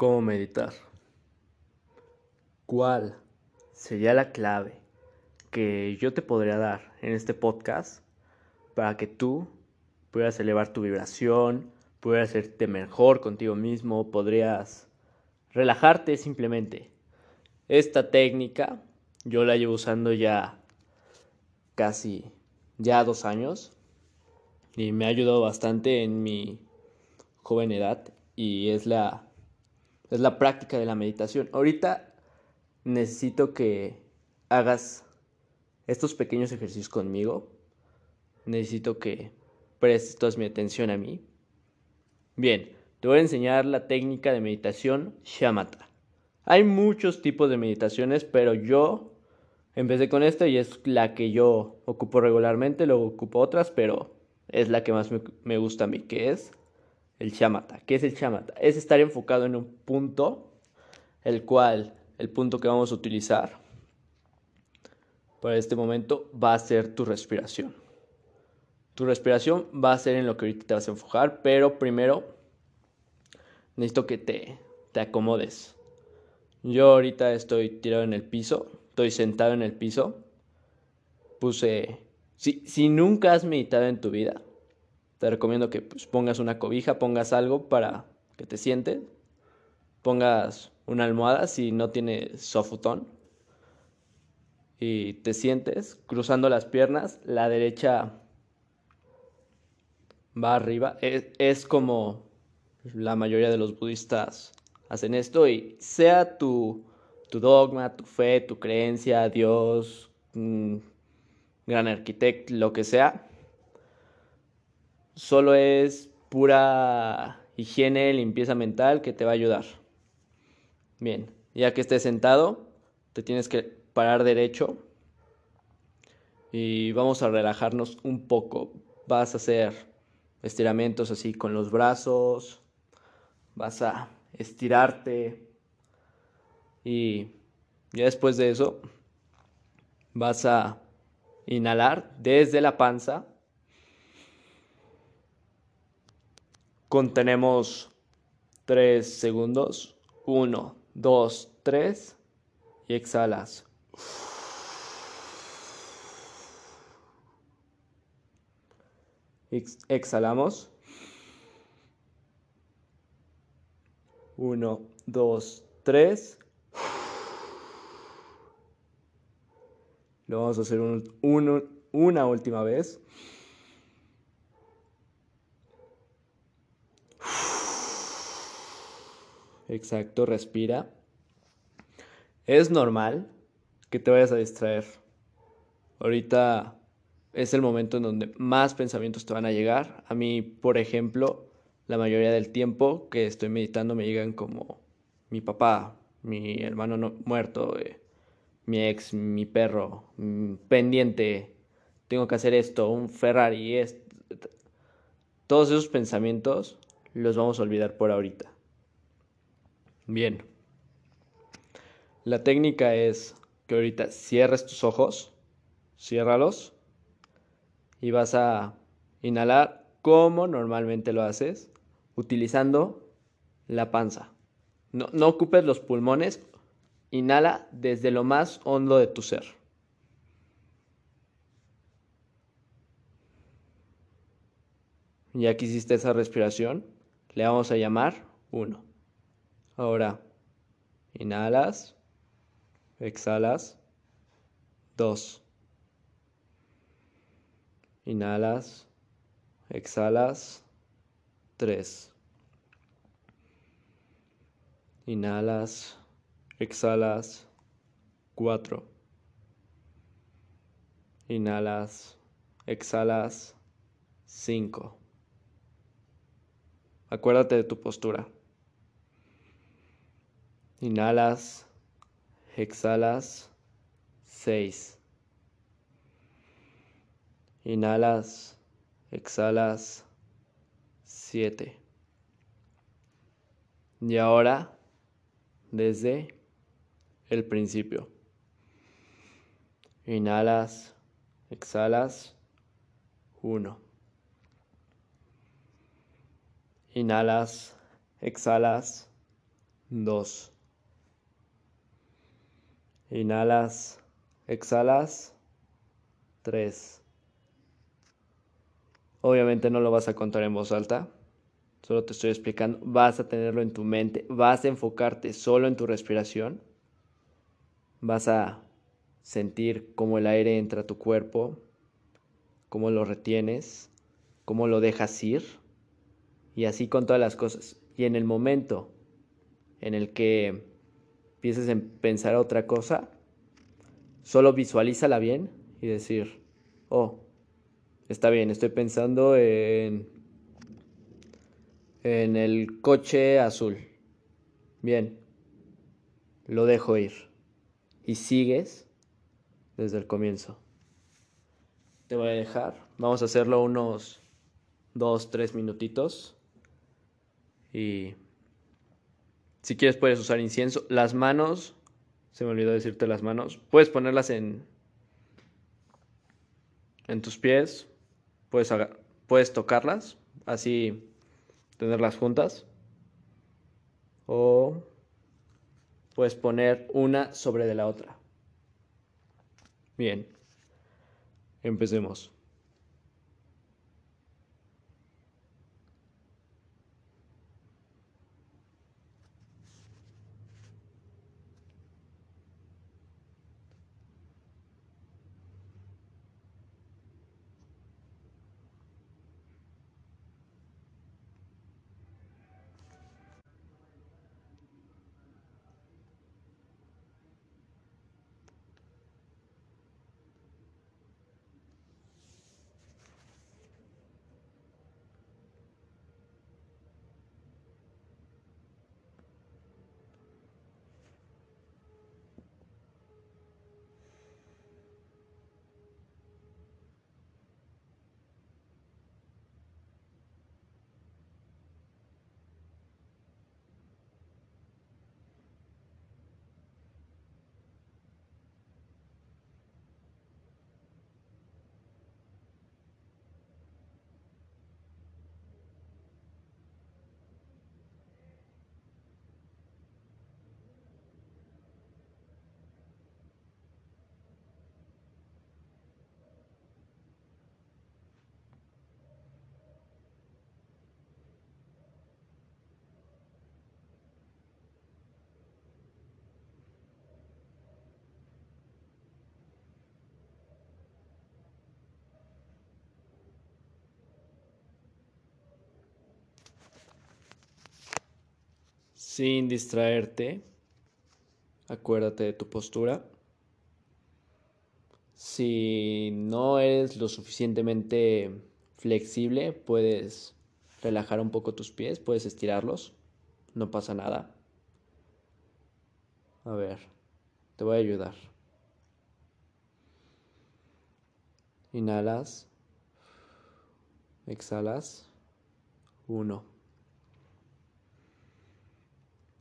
cómo meditar. ¿Cuál sería la clave que yo te podría dar en este podcast para que tú pudieras elevar tu vibración, pudieras hacerte mejor contigo mismo, podrías relajarte simplemente? Esta técnica yo la llevo usando ya casi ya dos años y me ha ayudado bastante en mi joven edad y es la es la práctica de la meditación. Ahorita necesito que hagas estos pequeños ejercicios conmigo. Necesito que prestes toda mi atención a mí. Bien, te voy a enseñar la técnica de meditación Shamatha. Hay muchos tipos de meditaciones, pero yo empecé con esta y es la que yo ocupo regularmente, luego ocupo otras, pero es la que más me, me gusta a mí, que es el chamata. ¿Qué es el chamata? Es estar enfocado en un punto, el cual, el punto que vamos a utilizar para este momento va a ser tu respiración. Tu respiración va a ser en lo que ahorita te vas a enfocar, pero primero necesito que te, te acomodes. Yo ahorita estoy tirado en el piso, estoy sentado en el piso. Puse, si, si nunca has meditado en tu vida, te recomiendo que pues, pongas una cobija, pongas algo para que te sientes, pongas una almohada si no tienes sofutón. Y te sientes cruzando las piernas, la derecha va arriba, es, es como la mayoría de los budistas hacen esto y sea tu, tu dogma, tu fe, tu creencia, Dios, gran arquitecto, lo que sea, solo es pura higiene, limpieza mental que te va a ayudar. Bien, ya que estés sentado, te tienes que parar derecho y vamos a relajarnos un poco. Vas a hacer estiramientos así con los brazos, vas a estirarte y ya después de eso vas a inhalar desde la panza Contenemos 3 segundos. 1, 2, 3. Y exhalas. exhalamos. 1, 2, 3. Lo vamos a hacer una última vez. Exacto, respira. Es normal que te vayas a distraer. Ahorita es el momento en donde más pensamientos te van a llegar. A mí, por ejemplo, la mayoría del tiempo que estoy meditando me llegan como mi papá, mi hermano no, muerto, eh, mi ex, mi perro, mm, pendiente, tengo que hacer esto, un Ferrari, todos esos pensamientos los vamos a olvidar por ahorita. Bien. La técnica es que ahorita cierres tus ojos, ciérralos y vas a inhalar como normalmente lo haces, utilizando la panza. No, no ocupes los pulmones, inhala desde lo más hondo de tu ser. Ya que hiciste esa respiración, le vamos a llamar 1. Ahora, inhalas, exhalas, dos. Inhalas, exhalas, tres. Inhalas, exhalas, cuatro. Inhalas, exhalas, cinco. Acuérdate de tu postura. Inhalas, exhalas, 6. Inhalas, exhalas, 7. Y ahora, desde el principio. Inhalas, exhalas, 1. Inhalas, exhalas, 2. Inhalas, exhalas, 3. Obviamente no lo vas a contar en voz alta, solo te estoy explicando, vas a tenerlo en tu mente, vas a enfocarte solo en tu respiración, vas a sentir cómo el aire entra a tu cuerpo, cómo lo retienes, cómo lo dejas ir, y así con todas las cosas. Y en el momento en el que empieces a pensar otra cosa, solo visualízala bien y decir, oh, está bien, estoy pensando en, en el coche azul. Bien, lo dejo ir. Y sigues desde el comienzo. Te voy a dejar. Vamos a hacerlo unos dos, tres minutitos. Y si quieres puedes usar incienso. Las manos, se me olvidó decirte las manos, puedes ponerlas en, en tus pies, puedes, puedes tocarlas, así tenerlas juntas. O puedes poner una sobre de la otra. Bien, empecemos. Sin distraerte. Acuérdate de tu postura. Si no eres lo suficientemente flexible, puedes relajar un poco tus pies, puedes estirarlos, no pasa nada. A ver, te voy a ayudar. Inhalas, exhalas, uno.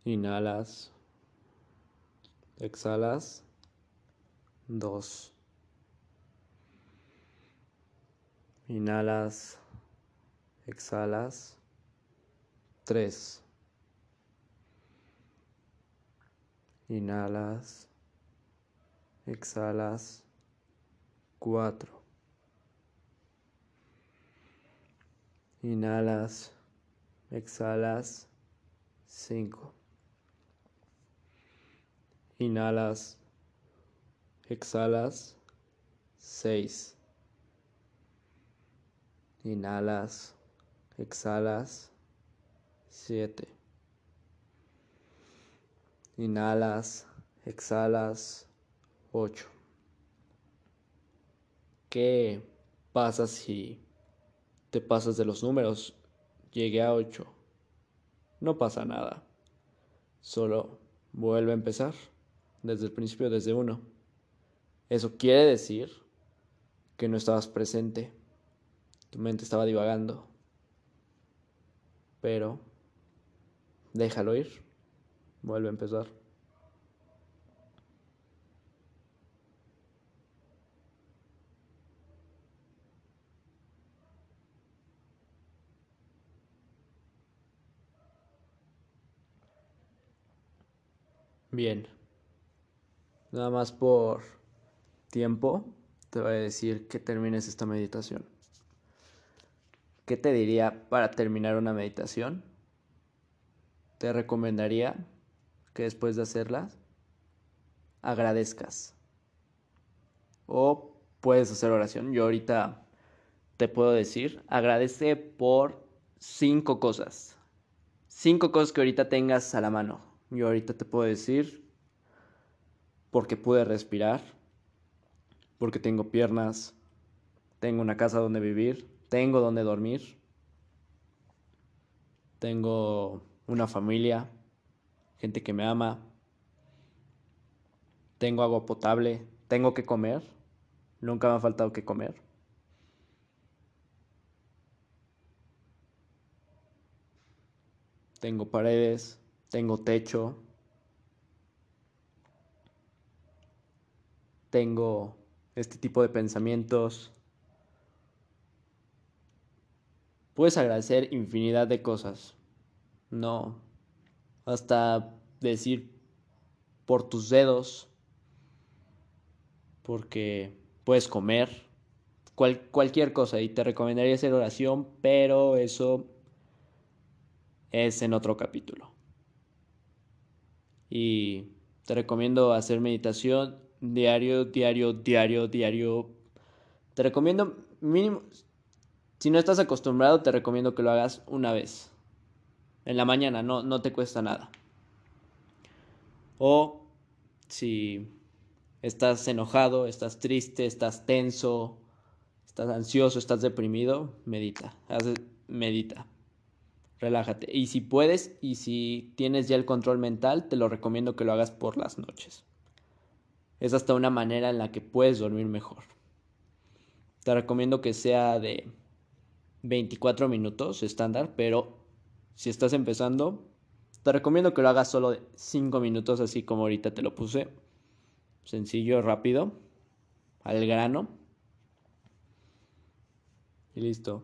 Inhalas. Exhalas. Dos. Inhalas. Exhalas. Tres. Inhalas. Exhalas. Cuatro. Inhalas. Exhalas. Cinco. Inhalas, exhalas, 6. Inhalas, exhalas, 7. Inhalas, exhalas, 8. ¿Qué pasa si te pasas de los números? Llegué a 8. No pasa nada. Solo vuelve a empezar desde el principio, desde uno. Eso quiere decir que no estabas presente, tu mente estaba divagando, pero déjalo ir, vuelve a empezar. Bien. Nada más por tiempo te voy a decir que termines esta meditación. ¿Qué te diría para terminar una meditación? Te recomendaría que después de hacerla agradezcas. O puedes hacer oración. Yo ahorita te puedo decir, agradece por cinco cosas. Cinco cosas que ahorita tengas a la mano. Yo ahorita te puedo decir porque pude respirar, porque tengo piernas, tengo una casa donde vivir, tengo donde dormir, tengo una familia, gente que me ama, tengo agua potable, tengo que comer, nunca me ha faltado que comer. Tengo paredes, tengo techo, tengo este tipo de pensamientos. Puedes agradecer infinidad de cosas. No, hasta decir por tus dedos, porque puedes comer, cualquier cosa. Y te recomendaría hacer oración, pero eso es en otro capítulo. Y te recomiendo hacer meditación diario, diario, diario, diario. Te recomiendo mínimo, si no estás acostumbrado, te recomiendo que lo hagas una vez. En la mañana, no, no te cuesta nada. O si estás enojado, estás triste, estás tenso, estás ansioso, estás deprimido, medita, medita, relájate. Y si puedes y si tienes ya el control mental, te lo recomiendo que lo hagas por las noches. Es hasta una manera en la que puedes dormir mejor. Te recomiendo que sea de 24 minutos estándar, pero si estás empezando, te recomiendo que lo hagas solo de 5 minutos, así como ahorita te lo puse sencillo, rápido, al grano. Y listo.